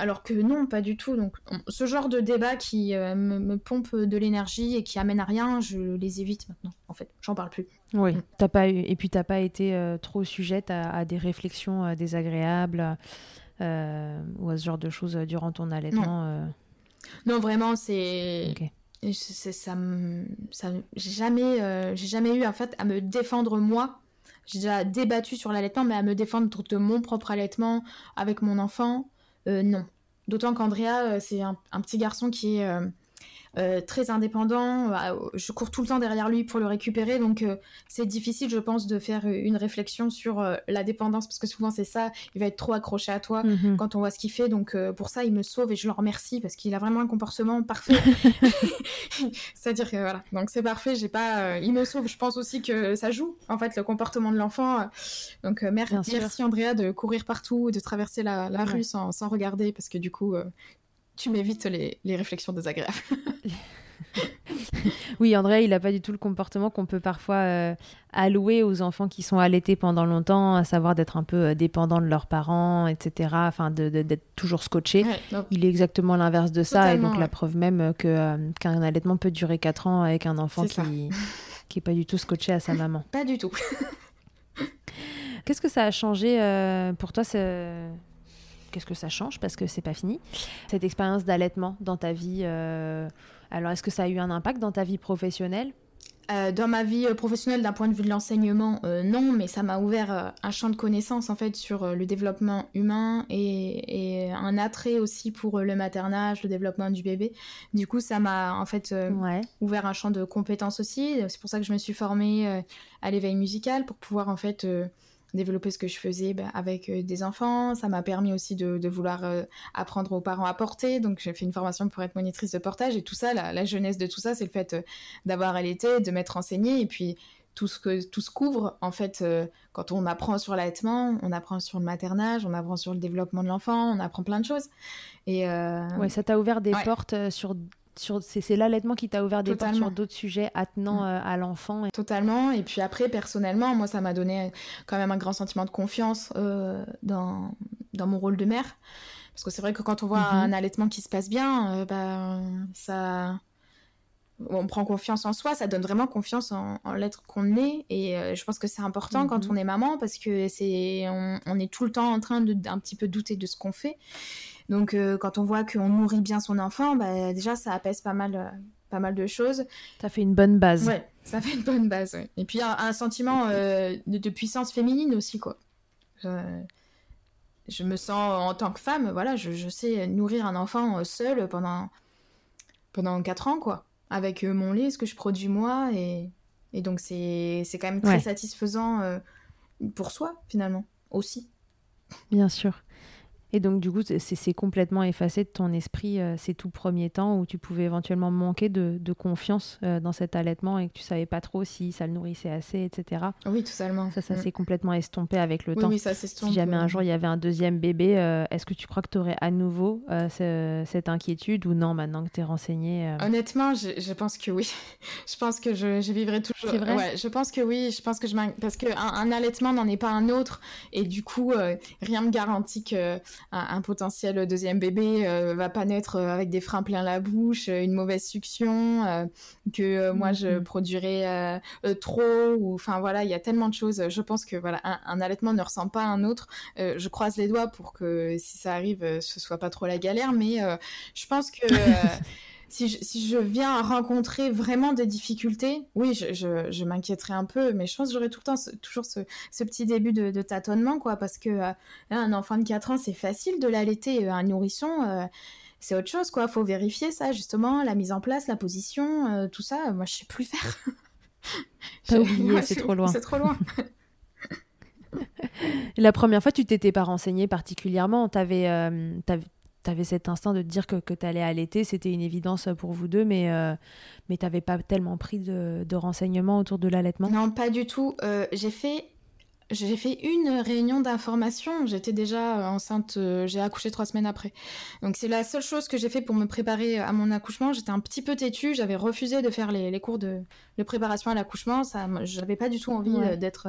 Alors que non, pas du tout. Donc, ce genre de débat qui euh, me, pompe de l'énergie et qui amène à rien, je les évite maintenant. En fait, j'en parle plus. Oui, mm. t'as pas eu... et puis t'as pas été euh, trop sujette à, des réflexions euh, désagréables ou à ce genre de choses durant ton allaitement. Non, vraiment, c'est. ça, ça j'ai jamais, j'ai jamais eu en fait à me défendre moi. J'ai déjà débattu sur l'allaitement, mais à me défendre de mon propre allaitement avec mon enfant, non. D'autant qu'Andrea, c'est un, un, petit garçon qui est euh, très indépendant. Euh, je cours tout le temps derrière lui pour le récupérer, donc euh, c'est difficile, je pense, de faire une réflexion sur la dépendance parce que souvent c'est ça. Il va être trop accroché à toi mhm. quand on voit ce qu'il fait, donc pour ça il me sauve et je le remercie parce qu'il a vraiment un comportement parfait. C'est-à-dire que voilà, donc c'est parfait. J'ai pas, il me sauve. Je pense aussi que ça joue en fait le comportement de l'enfant. Donc merci, merci Andrea de courir partout, de traverser la, rue sans, sans, regarder parce que du coup tu m'évites les, réflexions désagréables. oui, André, il n'a pas du tout le comportement qu'on peut parfois euh, allouer aux enfants qui sont allaités pendant longtemps, à savoir d'être un peu euh, dépendants de leurs parents, etc. Enfin, d'être toujours scotché. Il est exactement l'inverse de ça, et donc la preuve même que euh, qu'un allaitement peut durer 4 ans avec un enfant qui n'est pas du tout scotché à sa maman. Pas du tout. Qu'est-ce que ça a changé pour toi qu'est-ce que ça change parce que c'est pas fini. Cette expérience d'allaitement dans ta vie, euh, alors est-ce que ça a eu un impact dans ta vie professionnelle? Euh, dans ma vie euh, professionnelle, d'un point de vue de l'enseignement, non, mais ça m'a ouvert un champ de connaissances en fait sur le développement humain et, un attrait aussi pour le maternage, le développement du bébé. Du coup, ça m'a en fait ouvert un champ de compétences aussi. C'est pour ça que je me suis formée à l'éveil musical pour pouvoir en fait développer ce que je faisais bah, avec euh, des enfants. Ça m'a permis aussi de, vouloir euh, apprendre aux parents à porter. Donc j'ai fait une formation pour être monitrice de portage et tout ça, la, jeunesse de tout ça, c'est le fait euh, d'avoir allaité, de m'être enseignée et puis tout ce que tout se couvre en fait quand on apprend sur l'allaitement, on apprend sur le maternage, on apprend sur le développement de l'enfant, on apprend plein de choses. Et ouais, ça t'a ouvert des portes sur c'est l'allaitement qui t'a ouvert des portes sur d'autres sujets attenant mm. euh, à l'enfant. Totalement. Et puis après, personnellement, moi, ça m'a donné quand même un grand sentiment de confiance euh, dans, dans mon rôle de mère. Parce que c'est vrai que quand on voit mm-hmm. un allaitement qui se passe bien, euh, bah, ça... On prend confiance en soi, ça donne vraiment confiance en, l'être qu'on est. Et je pense que c'est important quand mm-hmm. on est maman parce que c'est on, on, est tout le temps en train de d'un petit peu douter de ce qu'on fait. Donc euh, quand on voit qu'on nourrit bien son enfant, bah, déjà ça apaise pas mal, euh, pas mal de choses. Ça fait une bonne base. Ouais, ça fait une bonne base. Et puis un, un sentiment euh, de, puissance féminine aussi quoi. Je, me sens en tant que femme, voilà, je, sais nourrir un enfant seul pendant pendant 4 ans quoi, avec mon lait, ce que je produis moi et, et donc c'est quand même très satisfaisant pour soi finalement aussi. Bien sûr. Et donc, du coup, c'est complètement effacé de ton esprit euh, ces tout premiers temps où tu pouvais éventuellement manquer de, confiance euh, dans cet allaitement et que tu savais pas trop si ça le nourrissait assez, etc. Oui, totalement. Ça, ça mm. s'est complètement estompé avec le oui, temps. Oui, ça s'estompe. Si jamais un jour il y avait un deuxième bébé, euh, est-ce que tu crois que tu aurais à nouveau cette inquiétude ou non maintenant que tu es renseignée Honnêtement, je, pense que oui. je pense que je, je vivrai toujours. C'est vrai? Ouais, Je pense que oui. Je pense que je Parce qu'un un allaitement n'en est pas un autre. Et du coup, rien ne garantit que un, potentiel deuxième bébé euh, va pas naître euh, avec des freins plein la bouche, euh, une mauvaise succion, que moi je mm-hmm. produirais trop, ou enfin voilà, il y a tellement de choses. Je pense que voilà, un, allaitement ne ressemble pas à un autre. je croise les doigts pour que si ça arrive, ce soit pas trop la galère, mais je pense que si je, viens rencontrer vraiment des difficultés, oui, je, je, m'inquiéterai un peu, mais je pense que j'aurai tout le temps toujours ce, petit début de, tâtonnement, quoi, parce que euh, un enfant de 4 ans, c'est facile de l'allaiter, euh, un nourrisson, euh, c'est autre chose, quoi. Faut vérifier ça, justement, la mise en place, la position, tout ça. Moi, je sais plus faire. Pas oublié, c'est trop loin. C'est trop loin. la première fois, tu t'étais pas renseigné particulièrement. T'avais, tu avais cet instinct de te dire que, que tu allais allaiter, c'était une évidence pour vous deux, mais, euh, mais tu n'avais pas tellement pris de, de, renseignements autour de l'allaitement? Non, pas du tout. Euh, j'ai fait j'ai fait une réunion d'information. J'étais déjà enceinte, euh, j'ai accouché trois semaines après. Donc c'est la seule chose que j'ai fait pour me préparer à mon accouchement. J'étais un petit peu têtue, j'avais refusé de faire les, les cours de, de, préparation à l'accouchement. Ça, j'avais pas du tout envie d'être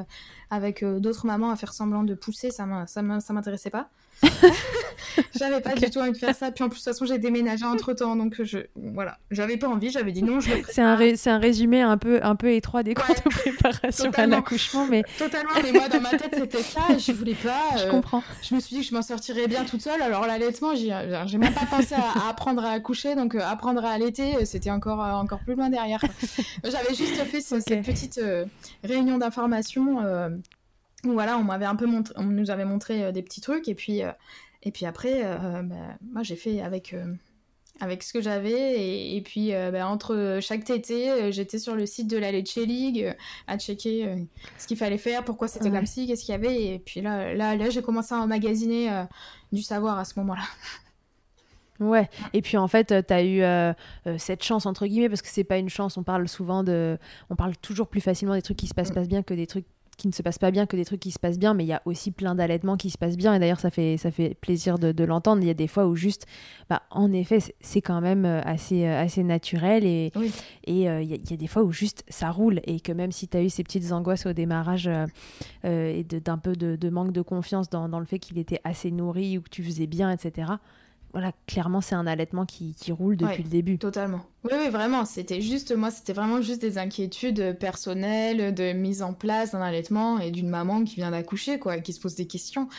avec d'autres mamans à faire semblant de pousser. Ça, ça m'intéressait pas. j'avais pas du tout envie de faire ça. Puis en plus, de toute façon, j'ai déménagé entre temps, donc je, voilà, j'avais pas envie. J'avais dit non, je C'est un, c'est un résumé un peu, un peu étroit des cours de préparation à l'accouchement, mais totalement. Mais moi, dans ma tête, c'était ça. Je voulais pas. je comprends. Je me suis dit que je m'en sortirais bien toute seule. Alors l'allaitement, j'ai même pas pensé à, apprendre à accoucher, donc apprendre à allaiter, c'était encore, encore plus loin derrière. J'avais juste fait cette petite réunion d'information voilà, on m'avait un peu montré, on nous avait montré euh, des petits trucs et puis euh, et puis après, euh, bah, moi j'ai fait avec avec ce que j'avais et, puis bah, entre chaque tété, j'étais sur le site de la Leche League à checker ce qu'il fallait faire, pourquoi c'était comme ci, qu'est-ce qu'il y avait et puis là là là j'ai commencé à emmagasiner du savoir à ce moment-là. Ouais, et puis en fait, tu as eu cette chance, entre guillemets, parce que c'est pas une chance, on parle souvent de. On parle toujours plus facilement des trucs qui se passent, mm. passent bien que des trucs qui ne se passe pas bien que des trucs qui se passent bien, mais il y a aussi plein d'allaitements qui se passent bien. Et d'ailleurs, ça fait, ça fait plaisir de, l'entendre. Il y a des fois où juste, bah, en effet, c'est quand même euh, assez, euh, assez naturel. Et et euh, il, y a, des fois où juste ça roule. Et que même si tu as eu ces petites angoisses au démarrage et d'un peu de, manque de confiance dans, dans le fait qu'il était assez nourri ou que tu faisais bien, etc., voilà, clairement, c'est un allaitement qui, roule depuis le début. Totalement. Oui, oui, vraiment. C'était juste, moi, c'était vraiment juste des inquiétudes personnelles de mise en place d'un allaitement et d'une maman qui vient d'accoucher, quoi, qui se pose des questions.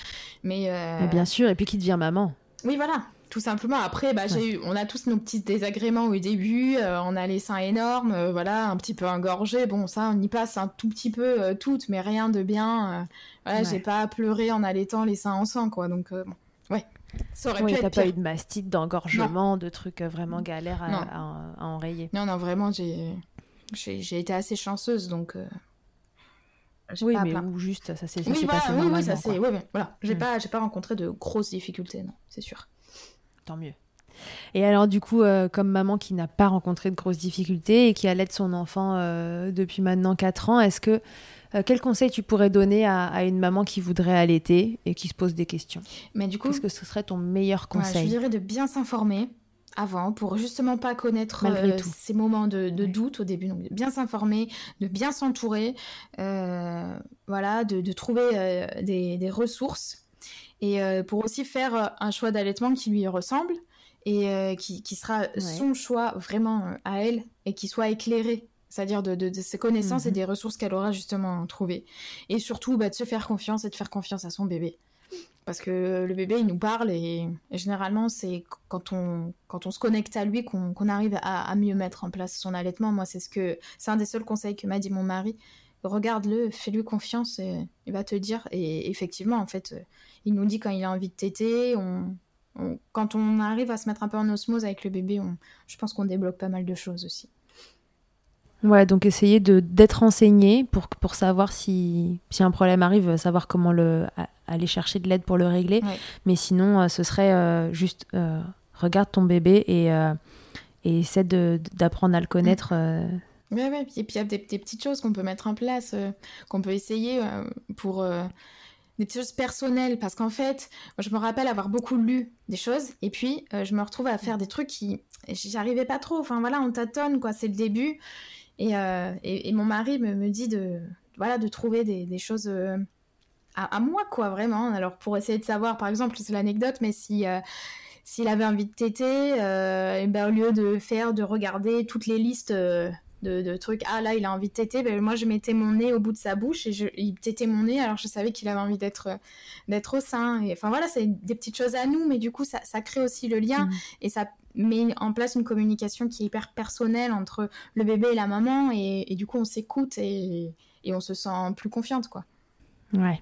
Mais, euh, bien sûr, et puis qui devient maman. Oui, voilà. Tout simplement. Après, bah, j'ai eu, on a tous nos petits désagréments au début. Euh, on a les seins énormes, euh, voilà, un petit peu engorgés. Bon, ça, on y passe un tout petit peu toutes, mais rien de bien. voilà, j'ai pas pleuré en allaitant les seins en sang, quoi. Donc, bon, ouais. Ça aurait oui, pas eu de mastite, d'engorgement, de trucs euh, vraiment galères à, enrayer. Non, non, vraiment, j'ai, j'ai, été assez chanceuse, donc. Euh, oui, mais ou juste, ça s'est oui, passé oui, oui, ça c'est, oui, voilà, j'ai mm. pas, j'ai pas rencontré de grosses difficultés, non, c'est sûr. Tant mieux. Et alors, du coup, euh, comme maman qui n'a pas rencontré de grosses difficultés et qui allait son enfant depuis maintenant 4 ans, est-ce que euh, quel conseil tu pourrais donner à, une maman qui voudrait allaiter et qui se pose des questions Mais du coup, qu'est-ce que ce serait ton meilleur conseil Je dirais de bien s'informer avant pour justement pas connaître euh, ces moments de, doute au début. Donc, de bien s'informer, de bien s'entourer, euh, voilà, de, trouver des, ressources et pour aussi faire un choix d'allaitement qui lui ressemble et qui, sera son choix vraiment à elle et qui soit éclairé c'est-à-dire de, ses connaissances et mhm. des ressources qu'elle aura justement trouvées. Et surtout, bah, de se faire confiance et de faire confiance à son bébé. Parce que le bébé, il nous parle et, généralement, c'est quand on, quand on se connecte à lui qu'on arrive à, mieux mettre en place son allaitement. Moi, c'est ce que c'est un des seuls conseils que m'a dit mon mari. Regarde-le, fais-lui confiance et il va te dire. Et effectivement, en fait, il nous dit quand il a envie de téter. On, quand on arrive à se mettre un peu en osmose avec le bébé, je pense qu'on débloque pas mal de choses aussi. Ouais, donc essayer de d'être renseigné pour, pour savoir si, si un problème arrive, savoir comment le, aller chercher de l'aide pour le régler. Mais sinon, euh, ce serait euh, juste euh, regarde ton bébé et, et essaie d'apprendre à le connaître. Oui, ouais. Et puis il y a des, petites choses qu'on peut mettre en place, qu'on peut essayer pour des petites choses personnelles. Parce qu'en fait, moi, je me rappelle avoir beaucoup lu des choses et puis je me retrouve à faire des trucs qui. J'y arrivais pas trop. Enfin voilà, on tâtonne, quoi. C'est le début. Euh, et, et, mon mari me, me, dit de, voilà, de trouver des, des choses euh, à, moi, quoi, vraiment. Alors, pour essayer de savoir, par exemple, c'est l'anecdote, mais si. Euh, s'il avait envie de téter, et ben, au lieu de faire, de regarder toutes les listes de, trucs. Ah là, il a envie de téter. Ben, moi, je mettais mon nez au bout de sa bouche et je, il tétait mon nez. Alors, je savais qu'il avait envie d'être d'être au sein. Et enfin voilà, c'est des petites choses à nous, mais du coup, ça, ça crée aussi le lien mmh. et ça met en place une communication qui est hyper personnelle entre le bébé et la maman. Et, du coup, on s'écoute et, et, on se sent plus confiante, quoi. Ouais.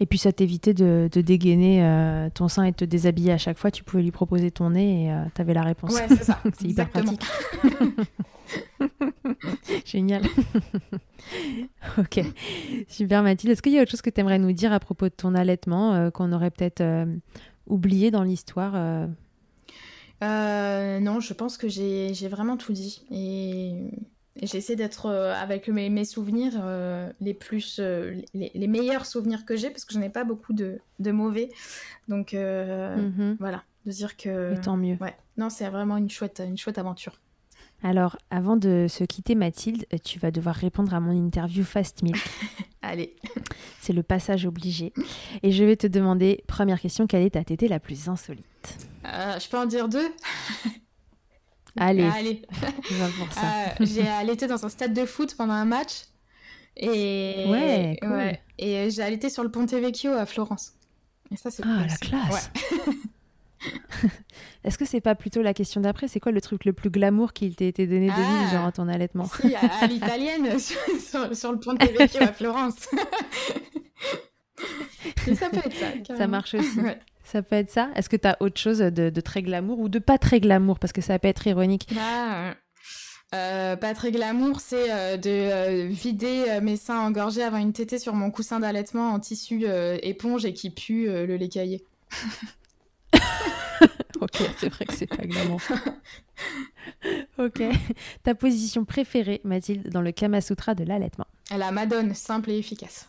Et puis ça t'évitait de, de, dégainer euh, ton sein et de te déshabiller à chaque fois. Tu pouvais lui proposer ton nez et euh, tu avais la réponse. Ouais, c'est ça. c'est hyper pratique. Génial. ok. Super Mathilde. Est-ce qu'il y a autre chose que tu aimerais nous dire à propos de ton allaitement euh, qu'on aurait peut-être oublié dans l'histoire Non, je pense que j'ai vraiment tout dit. Et J'essaie d'être euh, avec mes, mes souvenirs euh, les plus euh, les, meilleurs souvenirs que j'ai parce que je n'ai pas beaucoup de, de mauvais. Donc mhm. voilà, de dire que Et tant mieux. Ouais. Non, c'est vraiment une chouette une chouette aventure. Alors, avant de se quitter, Mathilde, tu vas devoir répondre à mon interview Fast Milk. Allez. C'est le passage obligé. Et je vais te demander, première question, quelle est ta tétée la plus insolite? Euh, Je peux en dire deux? Allez, ça. Euh, j'ai allaité dans un stade de foot pendant un match. Et, ouais, cool. et j'ai allaité sur le Ponte Vecchio à Florence. Et ça, c'est Ah, la classe Est-ce que c'est pas plutôt la question d'après? C'est quoi le truc le plus glamour qui t'ait été donné de vivre, Ah. genre ton allaitement? Si, à, à l'italienne, sur, sur- sur le Ponte Vecchio à Florence. Ça peut être ça. Ça marche aussi. Ouais. Ça peut être ça? Est-ce que t'as autre chose de, de très glamour ou de pas très glamour? Parce que ça peut être ironique. Ah, euh, pas très glamour, c'est euh, de euh, vider euh, mes seins engorgés avant une tétée sur mon coussin d'allaitement en tissu euh, éponge et qui pue euh, le lait caillé. Ok, c'est vrai que c'est pas glamour. ok. Ta position préférée, Mathilde, dans le Kama Sutra de l'allaitement? La Madone, simple et efficace.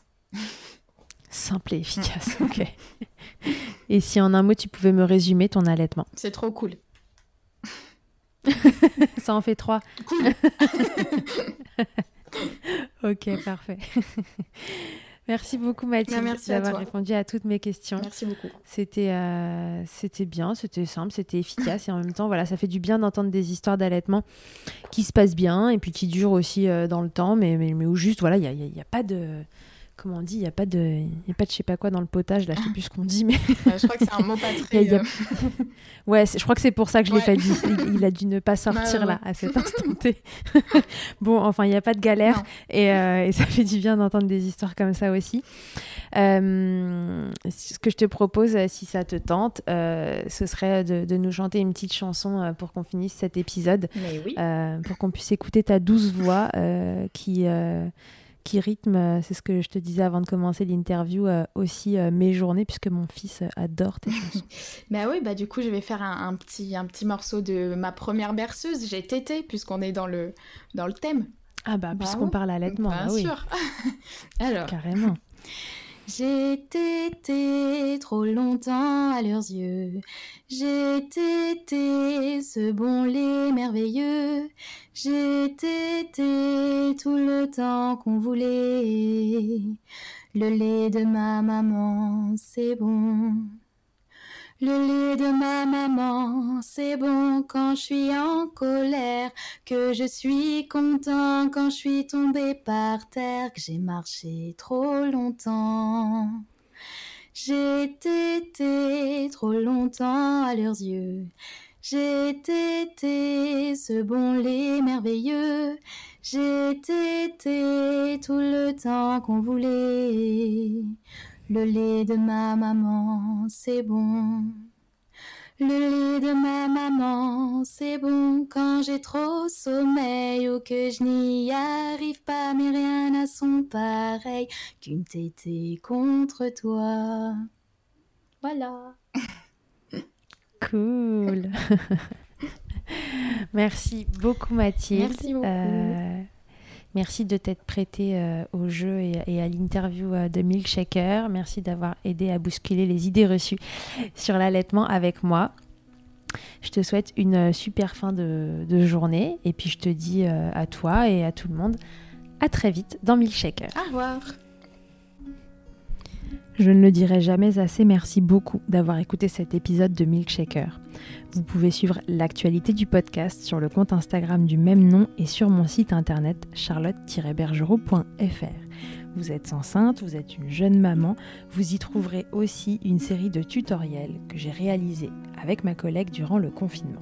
Simple et efficace, ok. Et si en un mot tu pouvais me résumer ton allaitement? C'est trop cool. Ça en fait trois. Cool. Ok, parfait. Merci beaucoup Mathilde d'avoir répondu à toutes mes questions. Merci beaucoup. C'était euh, c'était bien, c'était simple, c'était efficace et en même temps voilà, ça fait du bien d'entendre des histoires d'allaitement qui se passent bien et puis qui durent aussi euh, dans le temps, mais, mais, mais où juste voilà, il n'y a, y a pas de comment on dit, il y a pas de il y a pas de je sais pas quoi dans le potage là, je sais plus ce qu'on dit mais Euh, je crois que c'est un mot pas très. A- euh, ouais, je crois que c'est pour ça que je l'ai Ouais. pas dit. Il, il a dû ne pas sortir ouais, là à cet instant T. bon, enfin, il n'y a pas de galère et, euh, et ça fait du bien d'entendre des histoires comme ça aussi. Euh, ce que je te propose, si ça te tente, euh, ce serait de, de nous chanter une petite chanson pour qu'on finisse cet épisode, Mais oui. euh, pour qu'on puisse écouter ta douce voix euh, qui, euh, qui rythme, euh, c'est ce que je te disais avant de commencer l'interview, euh, aussi euh, mes journées, puisque mon fils adore tes chansons. Bah oui, bah du coup, je vais faire un, un petit, un petit morceau de ma première berceuse. J'ai tété, puisqu'on est dans le, dans le thème. Ah bah, Bah puisqu'on ouais. parle allaitement, Bien bah oui, sûr. Alors. carrément. J'ai trop longtemps à leurs yeux. J'ai ce bon lait merveilleux. J'ai tout le temps qu'on voulait. Le lait de ma maman, c'est bon. Le lait de ma maman, c'est bon quand je suis en colère, que je suis content quand je suis tombé par terre, que j'ai marché trop longtemps. J'ai tété trop longtemps à leurs yeux. J'ai tété ce bon lait merveilleux. J'ai tété tout le temps qu'on voulait. Le lait de ma maman, c'est bon. Le lait de ma maman, c'est bon quand j'ai trop sommeil ou que je n'y arrive pas, mais rien n'a son pareil qu'une tétée contre toi. Voilà. Cool. merci beaucoup Mathilde. Merci beaucoup. Euh, merci de t'être prêtée euh, au jeu et, à l'interview euh, de Milkshaker. Merci d'avoir aidé à bousculer les idées reçues sur l'allaitement avec moi. Je te souhaite une euh, super fin de, de journée et puis je te dis euh, à toi et à tout le monde à très vite dans Milkshaker. Au revoir. Je ne le dirai jamais assez, merci beaucoup d'avoir écouté cet épisode de Milkshaker. Vous pouvez suivre l'actualité du podcast sur le compte Instagram du même nom et sur mon site internet charlotte-bergerot.fr. Vous êtes enceinte, vous êtes une jeune maman, vous y trouverez aussi une série de tutoriels que j'ai réalisés avec ma collègue durant le confinement.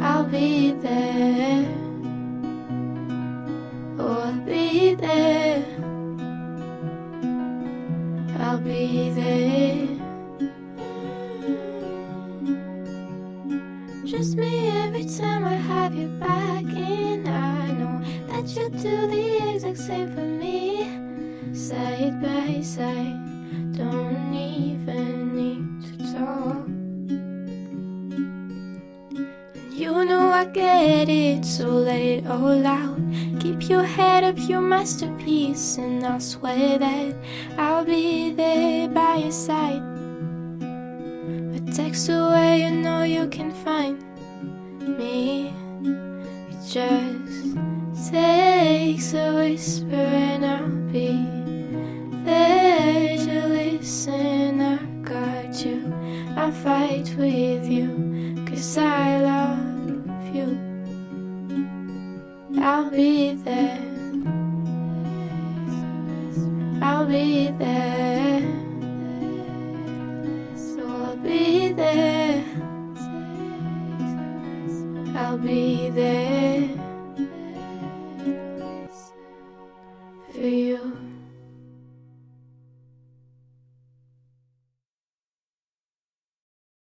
I'll be there.